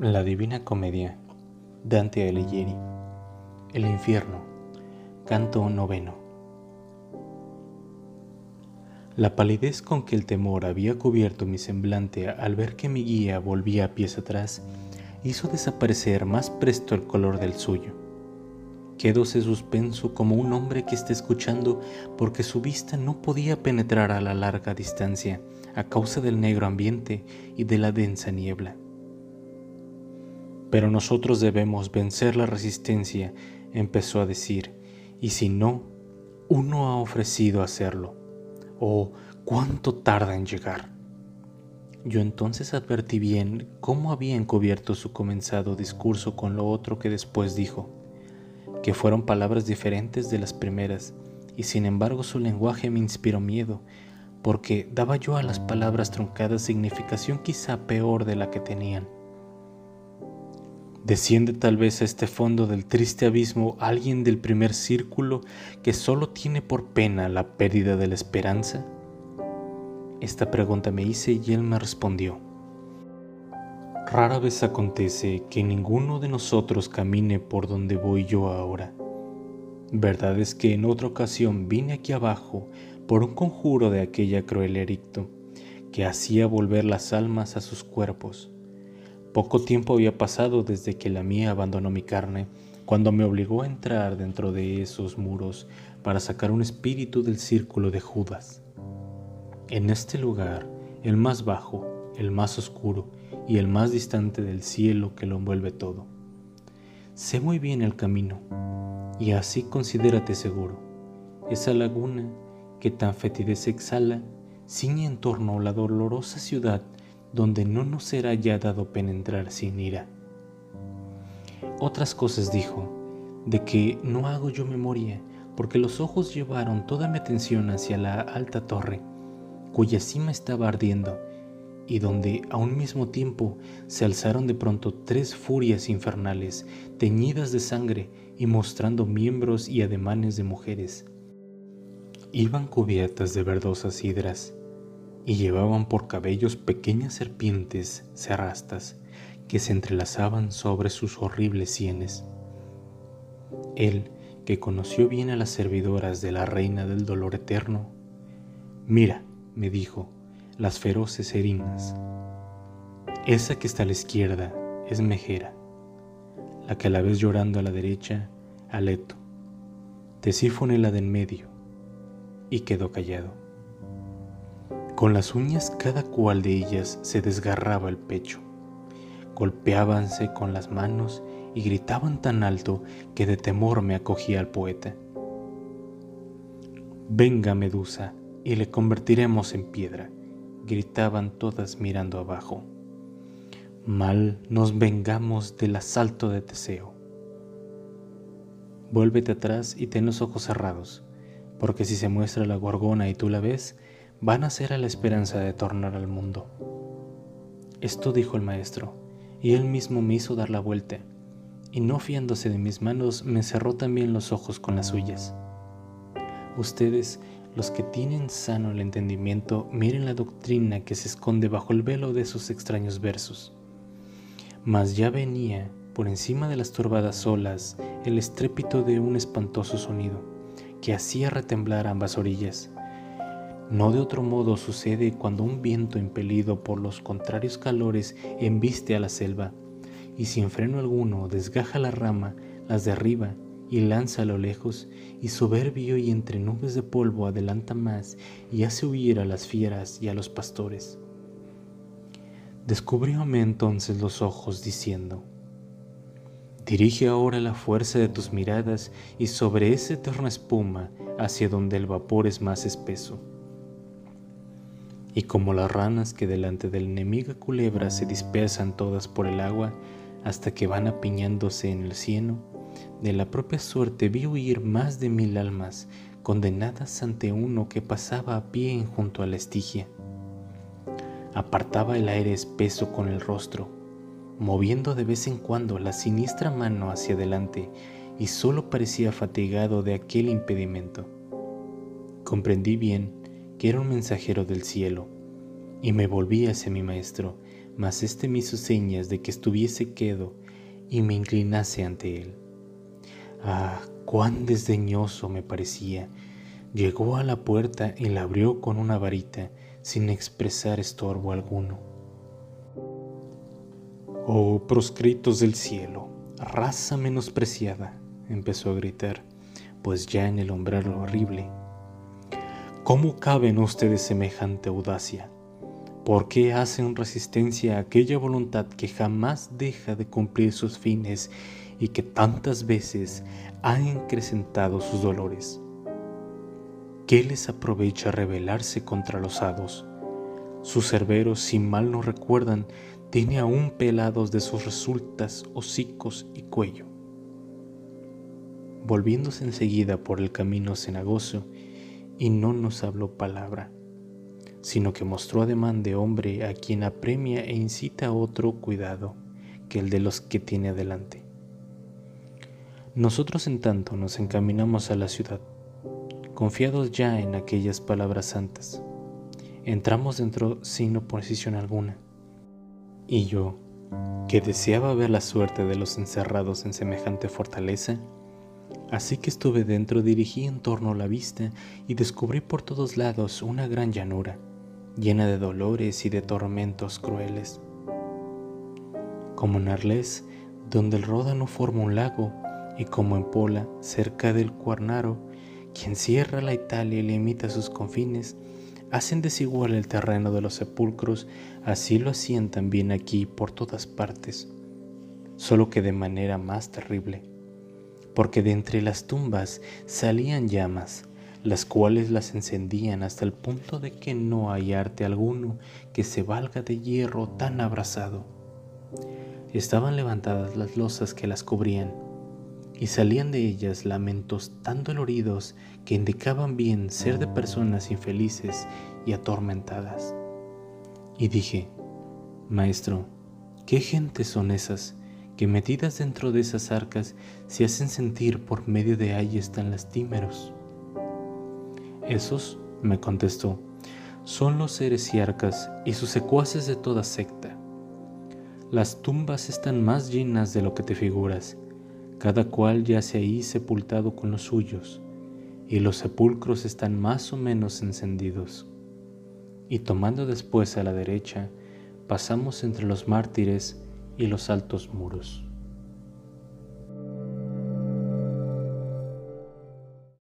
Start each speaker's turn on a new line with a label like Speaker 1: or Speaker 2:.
Speaker 1: La Divina Comedia, Dante Alighieri, El Infierno, Canto noveno. La palidez con que el temor había cubierto mi semblante al ver que mi guía volvía a pies atrás hizo desaparecer más presto el color del suyo. Quedóse suspenso como un hombre que está escuchando porque su vista no podía penetrar a la larga distancia a causa del negro ambiente y de la densa niebla. Pero nosotros debemos vencer la resistencia, empezó a decir, y si no, uno ha ofrecido hacerlo. Oh, cuánto tarda en llegar. Yo entonces advertí bien cómo había encubierto su comenzado discurso con lo otro que después dijo, que fueron palabras diferentes de las primeras, y sin embargo su lenguaje me inspiró miedo, porque daba yo a las palabras truncadas significación quizá peor de la que tenían. Desciende tal vez a este fondo del triste abismo alguien del primer círculo que solo tiene por pena la pérdida de la esperanza. Esta pregunta me hice y él me respondió. Rara vez acontece que ninguno de nosotros camine por donde voy yo ahora. Verdad es que en otra ocasión vine aquí abajo por un conjuro de aquella cruel ericto que hacía volver las almas a sus cuerpos poco tiempo había pasado desde que la mía abandonó mi carne, cuando me obligó a entrar dentro de esos muros para sacar un espíritu del círculo de Judas. En este lugar, el más bajo, el más oscuro y el más distante del cielo que lo envuelve todo. Sé muy bien el camino, y así considérate seguro. Esa laguna que tan fetidez exhala ciñe en torno a la dolorosa ciudad donde no nos será ya dado penetrar sin ira. Otras cosas dijo, de que no hago yo memoria, porque los ojos llevaron toda mi atención hacia la alta torre, cuya cima estaba ardiendo, y donde a un mismo tiempo se alzaron de pronto tres furias infernales, teñidas de sangre y mostrando miembros y ademanes de mujeres. Iban cubiertas de verdosas hidras, y llevaban por cabellos pequeñas serpientes cerrastas que se entrelazaban sobre sus horribles sienes. Él, que conoció bien a las servidoras de la reina del dolor eterno, mira, me dijo, las feroces erinas. Esa que está a la izquierda es Mejera, la que a la vez llorando a la derecha, Aleto. Tesífone la de en medio, y quedó callado. Con las uñas cada cual de ellas se desgarraba el pecho. Golpeábanse con las manos y gritaban tan alto que de temor me acogía al poeta. Venga, Medusa, y le convertiremos en piedra, gritaban todas mirando abajo. Mal nos vengamos del asalto de Teseo. Vuélvete atrás y ten los ojos cerrados, porque si se muestra la gorgona y tú la ves, van a ser a la esperanza de tornar al mundo. Esto dijo el maestro, y él mismo me hizo dar la vuelta, y no fiándose de mis manos, me cerró también los ojos con las suyas. Ustedes, los que tienen sano el entendimiento, miren la doctrina que se esconde bajo el velo de esos extraños versos. Mas ya venía, por encima de las turbadas olas, el estrépito de un espantoso sonido, que hacía retemblar ambas orillas no de otro modo sucede cuando un viento impelido por los contrarios calores embiste a la selva, y sin freno alguno desgaja la rama, las derriba y lanza a lo lejos, y soberbio y entre nubes de polvo adelanta más y hace huir a las fieras y a los pastores. Descubrióme entonces los ojos diciendo, Dirige ahora la fuerza de tus miradas y sobre esa eterna espuma hacia donde el vapor es más espeso y como las ranas que delante de la enemiga culebra se dispersan todas por el agua hasta que van apiñándose en el cieno, de la propia suerte vi huir más de mil almas condenadas ante uno que pasaba a pie junto a la estigia. Apartaba el aire espeso con el rostro, moviendo de vez en cuando la siniestra mano hacia adelante y solo parecía fatigado de aquel impedimento. Comprendí bien que era un mensajero del cielo, y me volví hacia mi maestro, mas éste me hizo señas de que estuviese quedo y me inclinase ante él. Ah, cuán desdeñoso me parecía. Llegó a la puerta y la abrió con una varita, sin expresar estorbo alguno. Oh proscritos del cielo, raza menospreciada, empezó a gritar, pues ya en el umbral horrible. ¿Cómo caben ustedes semejante audacia? ¿Por qué hacen resistencia a aquella voluntad que jamás deja de cumplir sus fines y que tantas veces ha incrementado sus dolores? ¿Qué les aprovecha rebelarse contra los hados? Sus cerberos, si mal no recuerdan, tiene aún pelados de sus resultas, hocicos y cuello. Volviéndose enseguida por el camino cenagoso, y no nos habló palabra sino que mostró ademán de hombre a quien apremia e incita a otro cuidado que el de los que tiene adelante. Nosotros en tanto nos encaminamos a la ciudad, confiados ya en aquellas palabras santas. Entramos dentro sin oposición alguna, y yo, que deseaba ver la suerte de los encerrados en semejante fortaleza, Así que estuve dentro, dirigí en torno la vista y descubrí por todos lados una gran llanura, llena de dolores y de tormentos crueles. Como en Arles, donde el Ródano forma un lago, y como en Pola, cerca del Cuarnaro, quien cierra la Italia y limita sus confines, hacen desigual el terreno de los sepulcros, así lo hacían también aquí por todas partes, solo que de manera más terrible, porque de entre las tumbas salían llamas, las cuales las encendían hasta el punto de que no hay arte alguno que se valga de hierro tan abrasado. Estaban levantadas las losas que las cubrían, y salían de ellas lamentos tan doloridos que indicaban bien ser de personas infelices y atormentadas. Y dije, Maestro, ¿qué gentes son esas que metidas dentro de esas arcas se hacen sentir por medio de ayes tan lastimeros? Esos, me contestó, son los heresiarcas y sus secuaces de toda secta. Las tumbas están más llenas de lo que te figuras, cada cual yace ahí sepultado con los suyos, y los sepulcros están más o menos encendidos. Y tomando después a la derecha, pasamos entre los mártires y los altos muros.